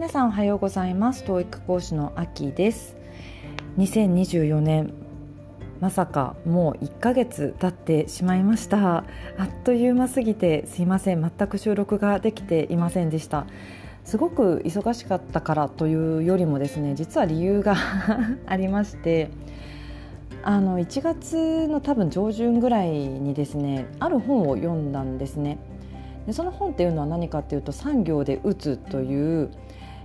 皆さんおはようございます。TOEIC 講師のあきです。2024年まさかもう1ヶ月経ってしまいました。あっという間すぎてすいません。全く収録ができていませんでした。すごく忙しかったからというよりもですね実は理由が ありましてあの1月の多分上旬ぐらいにですねある本を読んだんですね。でその本っていうのは何かっていうと「産業で打つ」という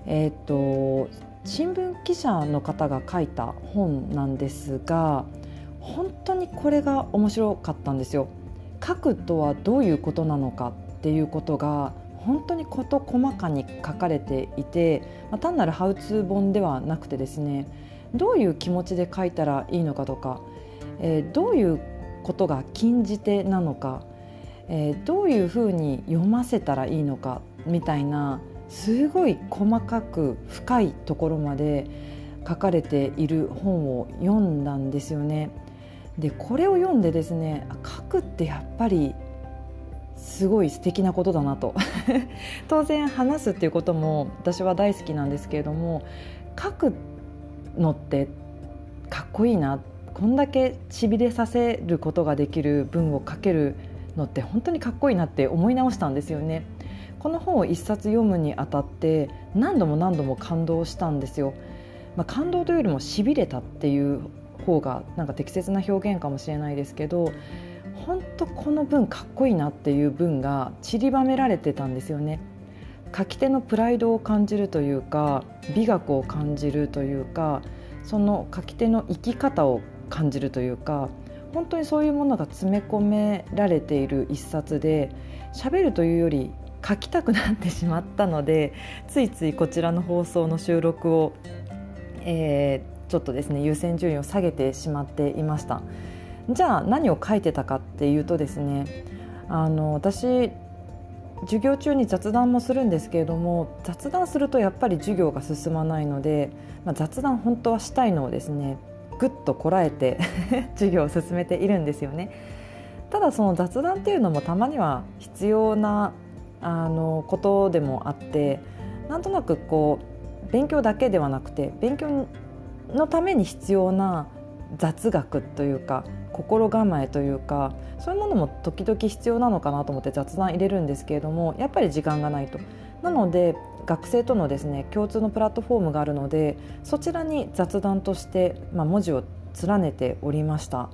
えーと、新聞記者の方が書いた本なんですが本当にこれが面白かったんですよ。書くとはどういうことなのかっていうことが本当に事細かに書かれていて、まあ、単なるハウツー本ではなくてですねどういう気持ちで書いたらいいのかとか、えー、どういうことが禁じ手なのか、えー、どういうふうに読ませたらいいのかみたいなすごい細かく深いところまで書かれている本を読んだんですよね。でこれを読んでですね書くってやっぱりすごい素敵なことだなと 当然話すっていうことも私は大好きなんですけれども書くのってかっこいいなこんだけしびれさせることができる文を書けるのって本当にかっこいいなって思い直したんですよね。この本を一冊読むにあたって何度も何度も感動したんですよ。まあ、感動というよりもしびれたっていう方がなんか適切な表現かもしれないですけど本当この文かっこいいなっていう文が散りばめられてたんですよね。書き手のプライドを感じるというか美学を感じるというかその書き手の生き方を感じるというか本当にそういうものが詰め込められている一冊で喋るというより書きたくなってしまったのでついついこちらの放送の収録を、えー、ちょっとですね優先順位を下げてしまっていましたじゃあ何を書いてたかっていうとですねあの私授業中に雑談もするんですけれども雑談するとやっぱり授業が進まないので、まあ、雑談本当はしたいのをですねぐっとこらえて 授業を進めているんですよね。ただその雑談っていうのもたまには必要なあのことでもあってなんとなくこう勉強だけではなくて勉強のために必要な雑学というか心構えというかそういうものも時々必要なのかなと思って雑談入れるんですけれどもやっぱり時間がないと。なので学生とのですね共通のプラットフォームがあるのでそちらに雑談として、まあ、文字を連ねておりました。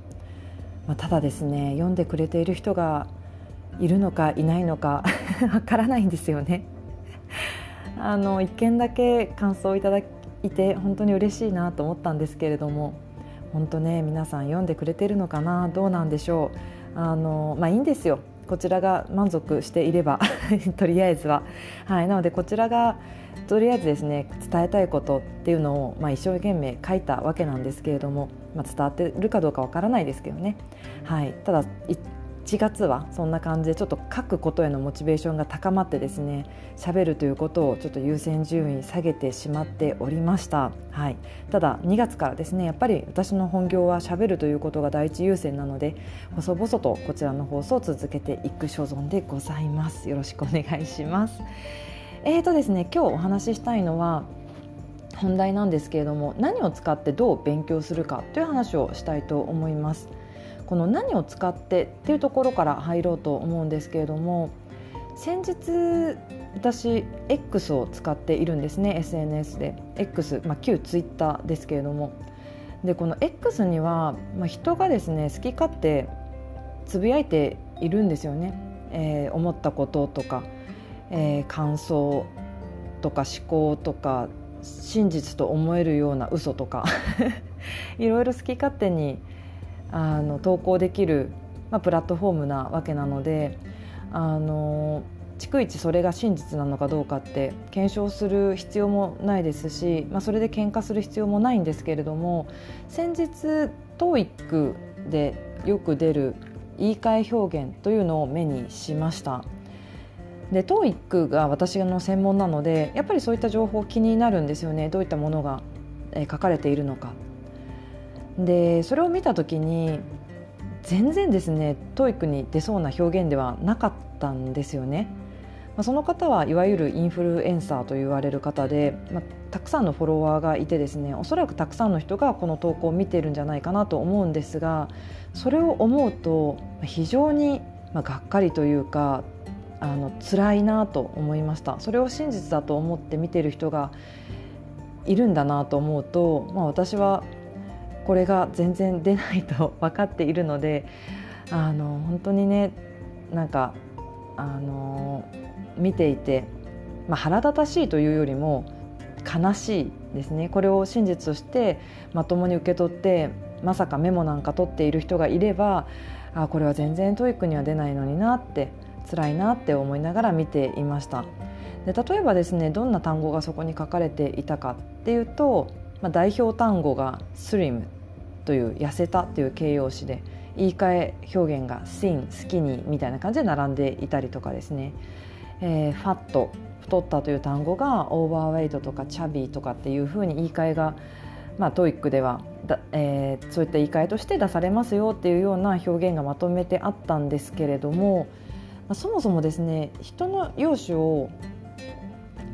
まあ、ただですね読んでくれている人がいるのかいないのか わからないんですよね。あの一件だけ感想をいただいて本当に嬉しいなと思ったんですけれども本当ね皆さん読んでくれてるのかなどうなんでしょう。あのまあいいんですよ。こちらが満足していれば とりあえずは、はい、なのでこちらがとりあえずですね伝えたいことっていうのを、まあ、一生懸命書いたわけなんですけれども、まあ、伝わってるかどうかわからないですけどね、はい、ただ1月はそんな感じでちょっと書くことへのモチベーションが高まってですね喋るということをちょっと優先順位下げてしまっておりました、はい、ただ2月からですねやっぱり私の本業は喋るということが第一優先なので細々とこちらの放送を続けていく所存でございます。よろしくお願いします。えーとですね今日お話ししたいのは本題なんですけれども何を使ってどう勉強するかという話をしたいと思います。この何を使ってっていうところから入ろうと思うんですけれども先日私 X を使っているんですね SNS で。X、まあ、旧 Twitter ですけれども。でこの X には、まあ、人がですね好き勝手つぶやいているんですよね、えー、思ったこととか、えー、感想とか思考とか真実と思えるような嘘とか。いろいろ好き勝手にあの投稿できる、まあ、プラットフォームなわけなのであの逐一それが真実なのかどうかって検証する必要もないですし、まあ、それで喧嘩する必要もないんですけれども先日 TOEIC でよく出る言い換え表現というのを目にしました。で TOEIC が私の専門なのでやっぱりそういった情報気になるんですよねどういったものが書かれているのかでそれを見た時に全然ですね TOEIC に出そうな表現ではなかったんですよね。あ、その方はいわゆるインフルエンサーと言われる方で、まあ、たくさんのフォロワーがいてですねおそらくたくさんの人がこの投稿を見てるんじゃないかなと思うんですがそれを思うと非常にがっかりというかあの辛いなと思いましたそれを真実だと思って見てる人がいるんだなと思うと、まあ、私はこれが全然出ないと分かっているのであの本当にねなんかあの見ていて、まあ、腹立たしいというよりも悲しいですね。これを真実としてまともに受け取ってまさかメモなんか取っている人がいればあこれは全然 TOEICには出ないのになって辛いなって思いながら見ていました。で例えばですねどんな単語がそこに書かれていたかっていうと、まあ、代表単語が「slim」という痩せたという形容詞で言い換え表現が「thin」「skinny」みたいな感じで並んでいたりとかですね「えー、 fat」太ったという単語が overweight とか chubby とかっていうふうに言い換えがまあ、 TOEICではだ、えー、そういった言い換えとして出されますよっていうような表現がまとめてあったんですけれども、まあ、そもそもですね人の容姿を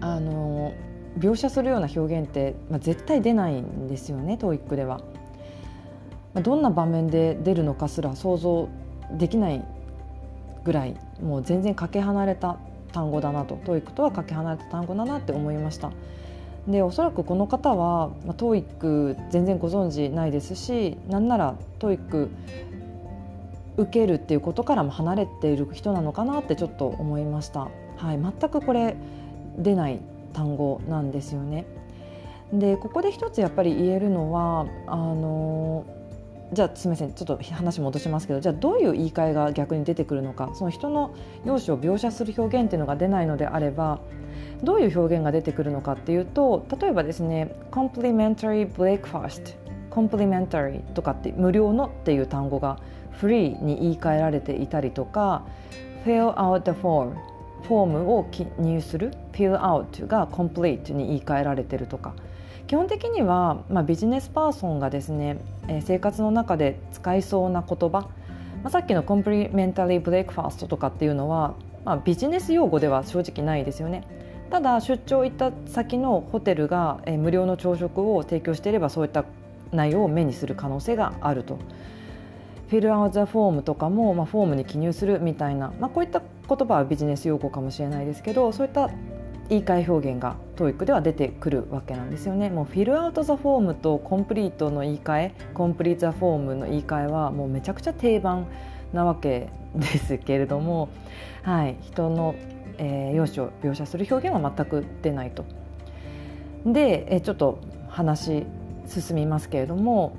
あの描写するような表現って、まあ、絶対出ないんですよね TOEICでは。まあ、どんな場面で出るのかすら想像できないぐらいもう全然かけ離れた単語だなと TOEICとはかけ離れた単語だなって思いました。でおそらくこの方は、まあ、 TOEIC全然ご存知ないですしなんなら TOEIC受けるっていうことからも離れている人なのかなってちょっと思いました。はい、全くこれ出ない単語なんですよね。でここで一つやっぱり言えるのはあのじゃあすみませんちょっと話戻しますけどじゃあどういう言い換えが逆に出てくるのかその人の容姿を描写する表現っていうのが出ないのであればどういう表現が出てくるのかっていうと例えばですね complimentary breakfast complimentary とかって無料のっていう単語が free に言い換えられていたりとか fill out the form フォームを記入する fill out が complete に言い換えられてるとか基本的には、まあ、ビジネスパーソンがですね、えー、生活の中で使いそうな言葉、まあ、さっきのコンプリメンタリーブレイクファーストとかっていうのは、まあ、ビジネス用語では正直ないですよね。ただ出張行った先のホテルが、え無料の朝食を提供していればそういった内容を目にする可能性があると。フィルアウザフォームとかも、まあ、フォームに記入するみたいな、まあ、こういった言葉はビジネス用語かもしれないですけどそういった言い換え表現が TOEIC では出てくるわけなんですよね。もうフィルアウト・ザ・フォームとコンプリートの言い換えコンプリート・ザ・フォームの言い換えはもうめちゃくちゃ定番なわけですけれども、はい、人のえー、容姿を描写する表現は全く出ないと。で、えー、ちょっと話進みますけれども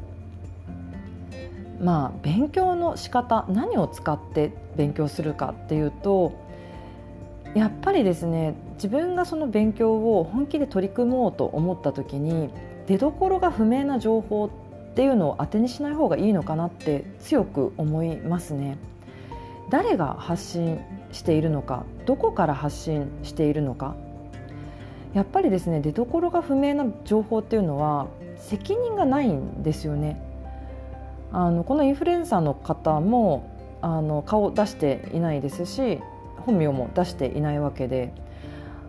まあ勉強の仕方何を使って勉強するかっていうとやっぱりですね自分がその勉強を本気で取り組もうと思った時に出どころが不明な情報っていうのを当てにしない方がいいのかなって強く思いますね。誰が発信しているのかどこから発信しているのかやっぱりですね出どころが不明な情報っていうのは責任がないんですよね。あのこのインフルエンサーの方もあの顔を出していないですし本名も出していないわけで、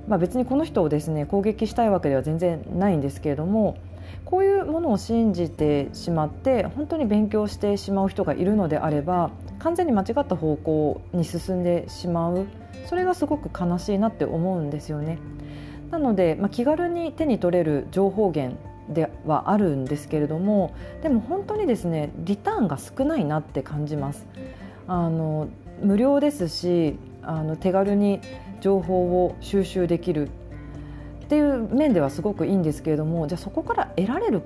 まあ、別にこの人をですね攻撃したいわけでは全然ないんですけれどもこういうものを信じてしまって本当に勉強してしまう人がいるのであれば完全に間違った方向に進んでしまうそれがすごく悲しいなって思うんですよね。なので、まあ、気軽に手に取れる情報源ではあるんですけれどもでも本当にですねリターンが少ないなって感じます。あの無料ですしあの手軽に情報を収集できるっていう面ではすごくいいんですけれどもじゃあそこから得られる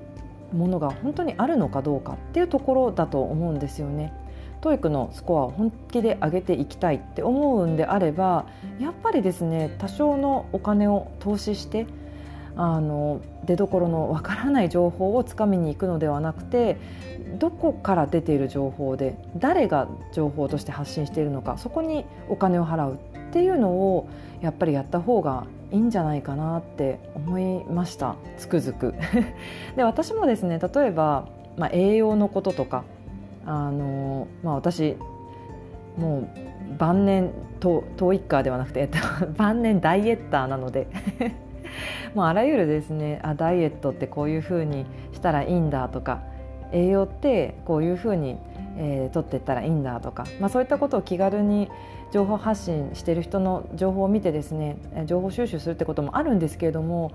ものが本当にあるのかどうかっていうところだと思うんですよね。TOEICのスコアを本気で上げていきたいって思うんであればやっぱりですね多少のお金を投資してあの出どころのわからない情報をつかみに行くのではなくてどこから出ている情報で誰が情報として発信しているのかそこにお金を払うっていうのをやっぱりやった方がいいんじゃないかなって思いました。つくづく。で私もですね例えば、まあ、栄養のこととかあの、まあ、私もう晩年トトーイッカーではなくて、晩年ダイエッターなので。もうあらゆるですねあダイエットってこういうふうにしたらいいんだとか栄養ってこういうふうに、えー、取っていったらいいんだとか、まあ、そういったことを気軽に情報発信している人の情報を見てですね情報収集するってこともあるんですけれども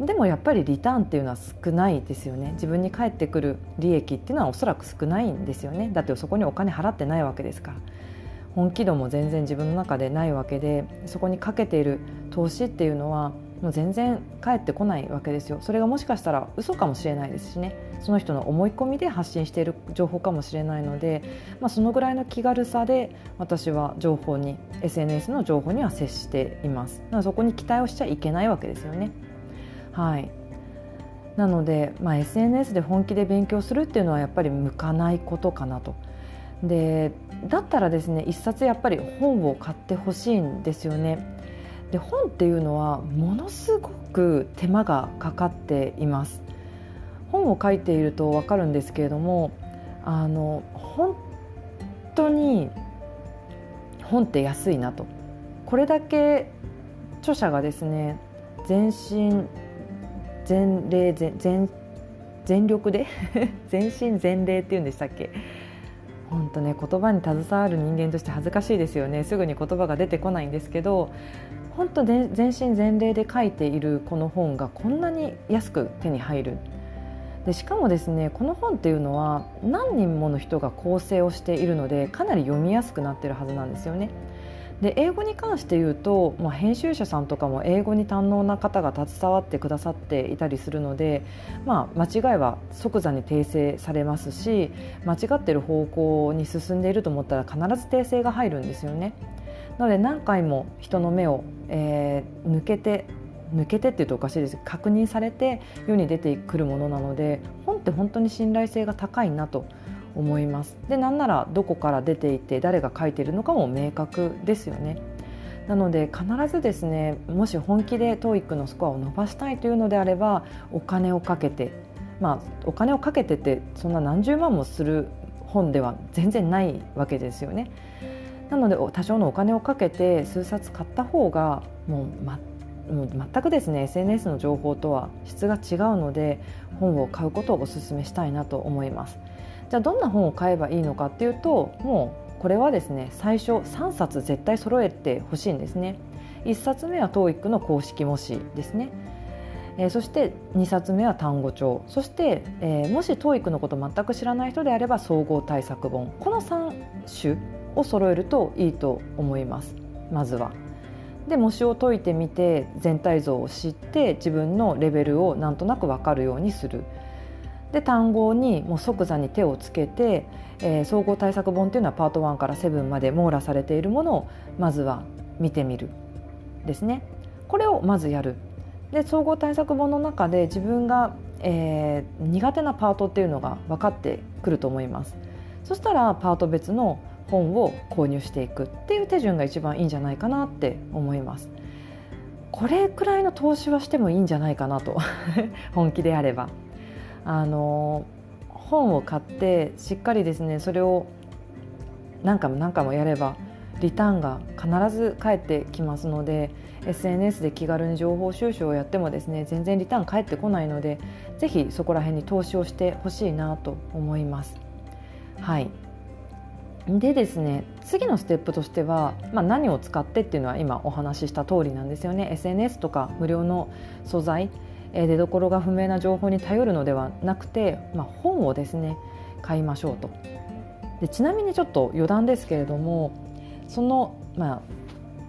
でもやっぱりリターンっていうのは少ないですよね。自分に返ってくる利益っていうのはおそらく少ないんですよね。だってそこにお金払ってないわけですから。本気度も全然自分の中でないわけでそこにかけている投資っていうのはもう全然返ってこないわけですよ。それがもしかしたら嘘かもしれないですしね。その人の思い込みで発信している情報かもしれないので、まあ、そのぐらいの気軽さで私は情報に SNS の情報には接しています。だからそこに期待をしちゃいけないわけですよね。はい。なので、まあ、SNS で本気で勉強するっていうのはやっぱり向かないことかなと。でだったらですね一冊やっぱり本を買ってほしいんですよね。で本っていうのはものすごく手間がかかっています。本を書いていると分かるんですけれどもあの本当に本って安いなと。これだけ著者がですね全身全霊全全力で 全身全霊っていうんでしたっけ？本当ね言葉に携わる人間として恥ずかしいですよねすぐに言葉が出てこないんですけど本当全身全霊で書いているこの本がこんなに安く手に入るでしかもですねこの本っていうのは何人もの人が構成をしているのでかなり読みやすくなってるはずなんですよね。で英語に関して言うと、まあ、編集者さんとかも英語に堪能な方が携わってくださっていたりするので、まあ、間違いは即座に訂正されますし間違ってる方向に進んでいると思ったら必ず訂正が入るんですよね。なので何回も人の目を、えー、抜けて抜けてっていうとおかしいです確認されて世に出てくるものなので本って本当に信頼性が高いなと思います。でなんならどこから出ていて誰が書いてるのかも明確ですよね。なので必ずですねもし本気で TOEIC のスコアを伸ばしたいというのであればお金をかけてまあお金をかけてってそんな何十万もする本では全然ないわけですよね。なので多少のお金をかけて数冊買った方がもうまもう全くですね SNS の情報とは質が違うので本を買うことをお勧めしたいなと思います。じゃあどんな本を買えばいいのかっていうともうこれはですね最初3冊絶対揃えてほしいんですね。1冊目は TOEIC の公式模試ですね。えー、そして2冊目は単語帳。そして、えー、もし TOEIC のこと全く知らない人であれば総合対策本。この3種を揃えるといいと思います。まずは。で模試を解いてみて全体像を知って自分のレベルをなんとなく分かるようにする。で単語にもう即座に手をつけて、えー、総合対策本っていうのはパート1から7まで網羅されているものをまずは見てみるですね。これをまずやるで総合対策本の中で自分が、えー、苦手なパートっていうのが分かってくると思います。そしたらパート別の本を購入していくっていう手順が一番いいんじゃないかなって思います。これくらいの投資はしてもいいんじゃないかなと 本気であれば。あの本を買ってしっかりですねそれを何回も何回もやればリターンが必ず返ってきますので SNS で気軽に情報収集をやってもですね全然リターン返ってこないのでぜひそこら辺に投資をしてほしいなと思います。はいでですね次のステップとしては、まあ、何を使ってっていうのは今お話しした通りなんですよね SNS とか無料の素材出どころが不明な情報に頼るのではなくて、まあ、本をですね買いましょうと。でちなみにちょっと余談ですけれどもその、まあ、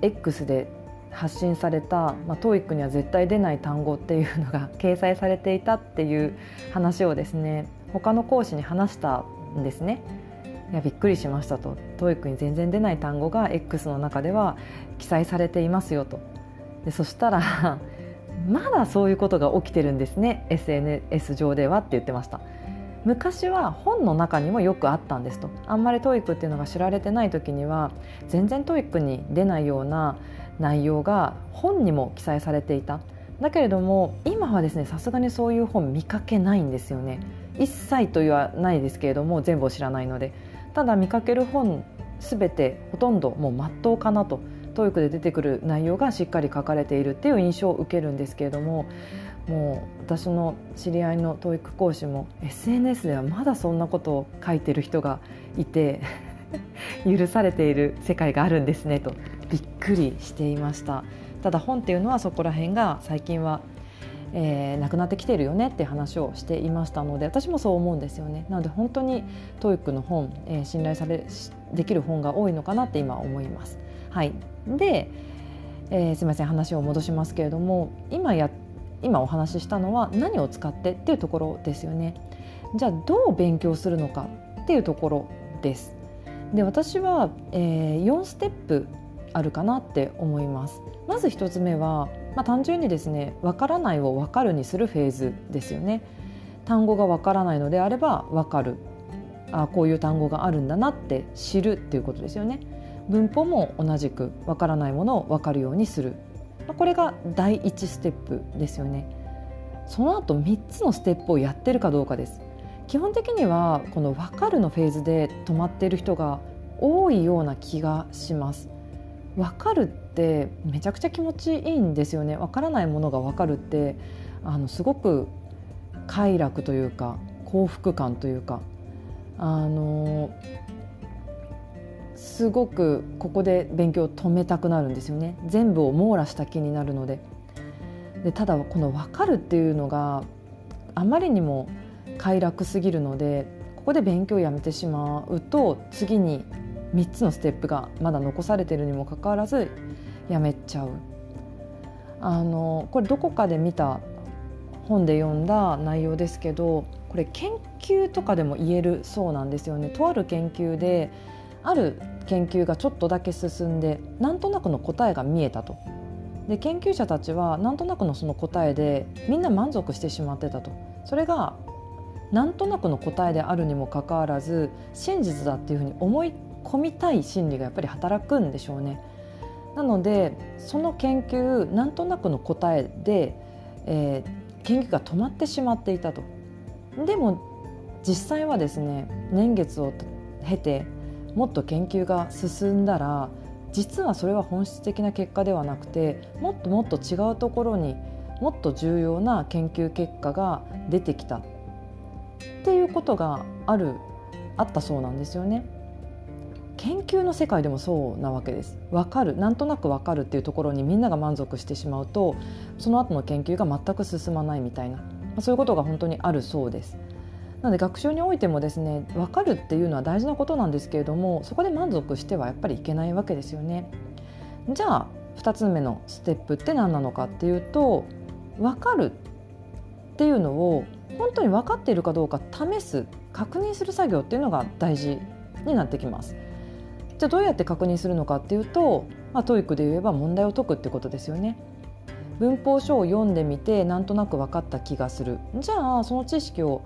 X で発信された、まあ、TOEIC には絶対出ない単語っていうのが 掲載されていたっていう話をですね他の講師に話したんですね。いやびっくりしましたと。TOEIC に全然出ない単語が X の中では記載されていますよと。でそしたらまだそういうことが起きてるんですね。SNS 上ではって言ってました。昔は本の中にもよくあったんですと。あんまり TOEICっていうのが知られてない時には全然 TOEICに出ないような内容が本にも記載されていた。だけれども今はですねさすがにそういう本見かけないんですよね。一切と言わないですけれども全部を知らないので。ただ見かける本全てほとんどもう真っ当かなと。TOEIC で出てくる内容がしっかり書かれているっていう印象を受けるんですけれどももう私の知り合いの TOEIC 講師も SNS ではまだそんなことを書いてる人がいて 許されている世界があるんですねとびっくりしていましたただ本っていうのはそこら辺が最近はえー、なくなってきてるよねって話をしていましたので私もそう思うんですよねなので本当に TOEIC の本、えー、信頼されできる本が多いのかなって今思います。はい、で、えー、すみません話を戻しますけれども今や今お話ししたのは何を使ってっていうところですよね。じゃあどう勉強するのかっていうところです。で私は、えー、4ステップあるかなって思います。まず1つ目は、まあ、単純にですねわからないをわかるにするフェーズですよね。単語がわからないのであればわかるあこういう単語があるんだなって知るっていうことですよね。文法も同じくわからないものをわかるようにするこれが第1ステップですよね。その後3つのステップをやってるかどうかです。基本的にはこの分かるのフェーズで止まっている人が多いような気がします。分かるってめちゃくちゃ気持ちいいんですよね分からないものが分かるってあのすごく快楽というか幸福感というかあのすごくここで勉強を止めたくなるんですよね。全部を網羅した気になるので。でただこの分かるっていうのがあまりにも快楽すぎるのでここで勉強をやめてしまうと次に3つのステップがまだ残されてるにもかかわらずやめちゃう。あのこれどこかで見た本で読んだ内容ですけどこれ研究とかでも言えるそうなんですよね。とある研究である研究がちょっとだけ進んでなんとなくの答えが見えたと。で研究者たちはなんとなくのその答えでみんな満足してしまってたと。それがなんとなくの答えであるにもかかわらず真実だっていうふうに思い込みたい心理がやっぱり働くんでしょうね。なのでその研究なんとなくの答えで、えー、研究が止まってしまっていたと。でも実際はですね年月を経てもっと研究が進んだら実はそれは本質的な結果ではなくてもっともっと違うところにもっと重要な研究結果が出てきたっていうことがあるあったそうなんですよね。研究の世界でもそうなわけです。分かる。なんとなく分かるっていうところにみんなが満足してしまうとその後の研究が全く進まないみたいな、そういうことが本当にあるそうです。なので学習においてもですね分かるっていうのは大事なことなんですけれどもそこで満足してはやっぱりいけないわけですよね。じゃあ2つ目のステップって何なのかっていうと分かるっていうのを本当に分かっているかどうか試す確認する作業っていうのが大事になってきます。じゃあどうやって確認するのかっていうと、まあ、 TOEICで言えば問題を解くってことですよね。文法書を読んでみてなんとなく分かった気がする。じゃあその知識を、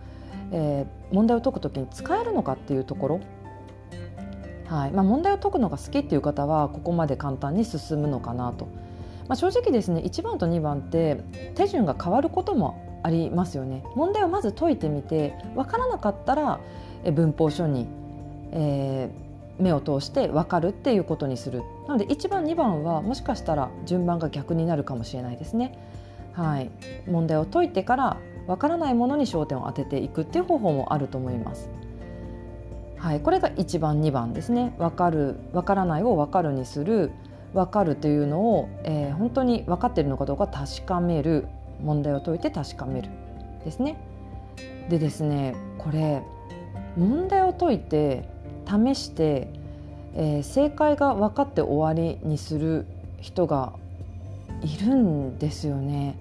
えー、問題を解くときに使えるのかっていうところ、はい。まあ、問題を解くのが好きっていう方はここまで簡単に進むのかなと、まあ、正直ですね1番と2番って手順が変わることもありますよね。問題をまず解いてみて分からなかったら文法書に、えー目を通して分かるっていうことにする。なので1番2番はもしかしたら順番が逆になるかもしれないですね。はい、問題を解いてから分からないものに焦点を当てていくっていう方法もあると思います。はい、これが1番2番ですね分かる分からないを分かるにする分かるというのを、えー、本当に分かっているのかどうか確かめる問題を解いて確かめるですね。でですねこれ問題を解いて試して、えー、正解が分かって終わりにする人がいるんですよね。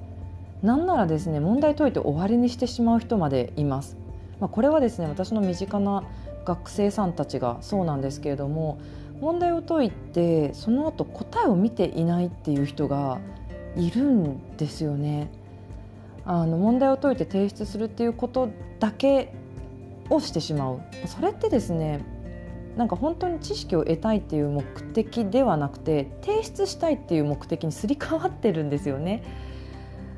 なんならですね問題解いて終わりにしてしまう人までいます。まあ、これはですね私の身近な学生さんたちがそうなんですけれども問題を解いてその後答えを見ていないっていう人がいるんですよね。あの問題を解いて提出するっていうことだけをしてしまうそれってですねなんか本当に知識を得たいっていう目的ではなくて提出したいっていう目的にすり替わってるんですよね。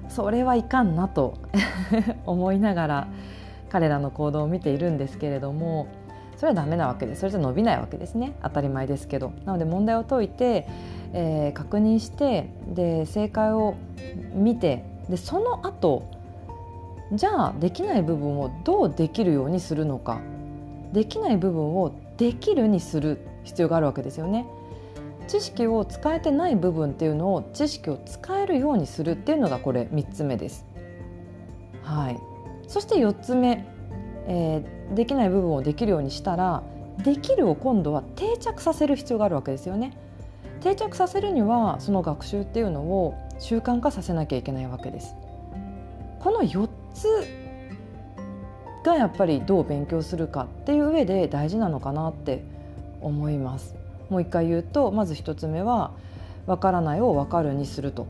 それはいかんなと 思いながら彼らの行動を見ているんですけれどもそれはダメなわけです。それじゃ伸びないわけですね。当たり前ですけど。なので問題を解いて、えー、確認してで正解を見てでその後じゃあできない部分をどうできるようにするのか。できない部分をできるにする必要があるわけですよね。知識を使えてない部分っていうのを知識を使えるようにするっていうのがこれ3つ目です。はい、そして4つ目、えー、できない部分をできるようにしたらできるを今度は定着させる必要があるわけですよね。定着させるにはその学習っていうのを習慣化させなきゃいけないわけです。この4つがやっぱりどう勉強するかっていう上で大事なのかなって思います。もう一回言うとまず1つ目は「わからないをわかる」にすると。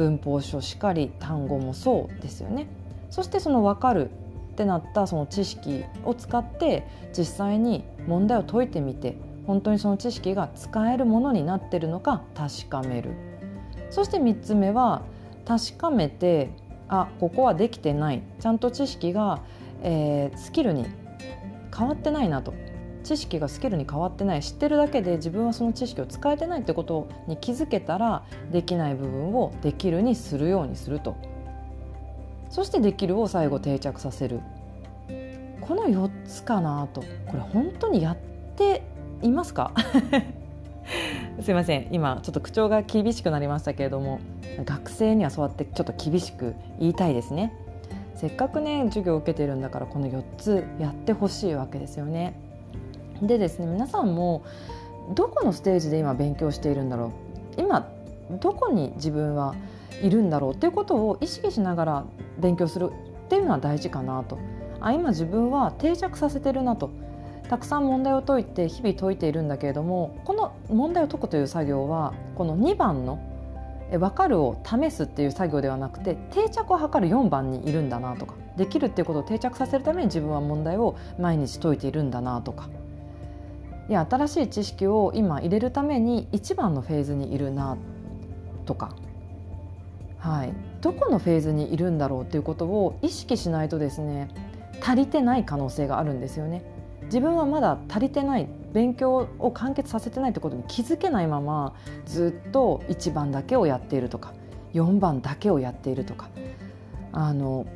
文法書しかり単語もそうですよね。そしてその「わかる」ってなったその知識を使って実際に問題を解いてみて本当にその知識が使えるものになってるのか確かめる。そして3つ目は確かめてあここはできてない。ちゃんと知識が、えー、スキルに変わってないなと。知識がスキルに変わってない知ってるだけで自分はその知識を使えてないってことに気づけたらできない部分をできるにするようにすると。そしてできるを最後定着させる。この4つかなと。これ本当にやっていますか？すいません。今ちょっと口調が厳しくなりましたけれども学生にはそうやってちょっと厳しく言いたいですね。せっかくね授業を受けてるんだからこの4つやってほしいわけですよね。でですね皆さんもどこのステージで今勉強しているんだろう？今どこに自分はいるんだろう？っていうことを意識しながら勉強するっていうのは大事かなと。あ今自分は定着させてるなと。たくさん問題を解いて日々解いているんだけれどもこの問題を解くという作業はこの2番の「分かる」を試すっていう作業ではなくて定着を図る4番にいるんだなとかできるっていうことを定着させるために自分は問題を毎日解いているんだなとか。いや新しい知識を今入れるために1番のフェーズにいるなとか、はい、どこのフェーズにいるんだろうっていうことを意識しないとですね足りてない可能性があるんですよね。自分はまだ足りてない勉強を完結させてないってことに気づけないままずっと1番だけをやっているとか4番だけをやっているとか。あの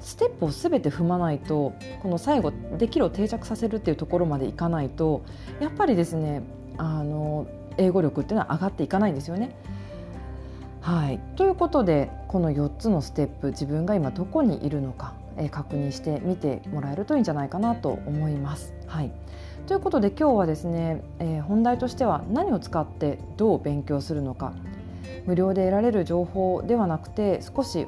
ステップを全て踏まないとこの最後できるを定着させるっていうところまでいかないとやっぱりですねあの英語力っていうのは上がっていかないんですよね。はい、ということでこの4つのステップ自分が今どこにいるのかえ確認してみてもらえるといいんじゃないかなと思います。はい、ということで今日はですね、えー、本題としては何を使ってどう勉強するのか無料で得られる情報ではなくて少し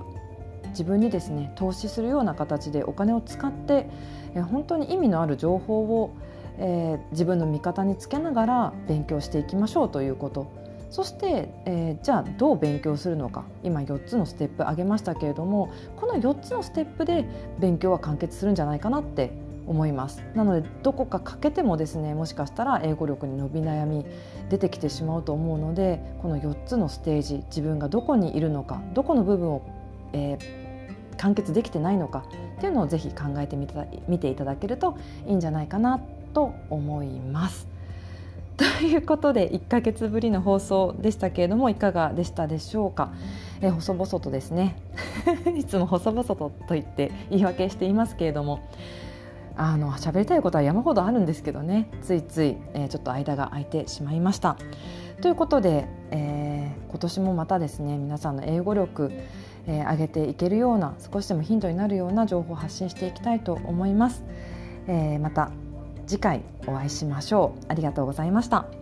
自分にですね投資するような形でお金を使って、本当に意味のある情報を、えー、自分の味方につけながら勉強していきましょうということ。そして、えー、じゃあどう勉強するのか。今4つのステップ挙げましたけれどもこの4つのステップで勉強は完結するんじゃないかなって思います。なのでどこか欠けてもですねもしかしたら英語力に伸び悩み出てきてしまうと思うのでこの4つのステージ自分がどこにいるのかどこの部分を、えー、完結できてないのかっていうのをぜひ考えてみた見ていただけるといいんじゃないかなと思います。ということで1ヶ月ぶりの放送でしたけれどもいかがでしたでしょうか、え細々とですね いつも細々とと言って言い訳していますけれどもあの喋りたいことは山ほどあるんですけどねついつい、えー、ちょっと間が空いてしまいました。ということで、えー、今年もまたですね皆さんの英語力、えー、上げていけるような少しでもヒントになるような情報を発信していきたいと思います。えー、また次回お会いしましょうありがとうございました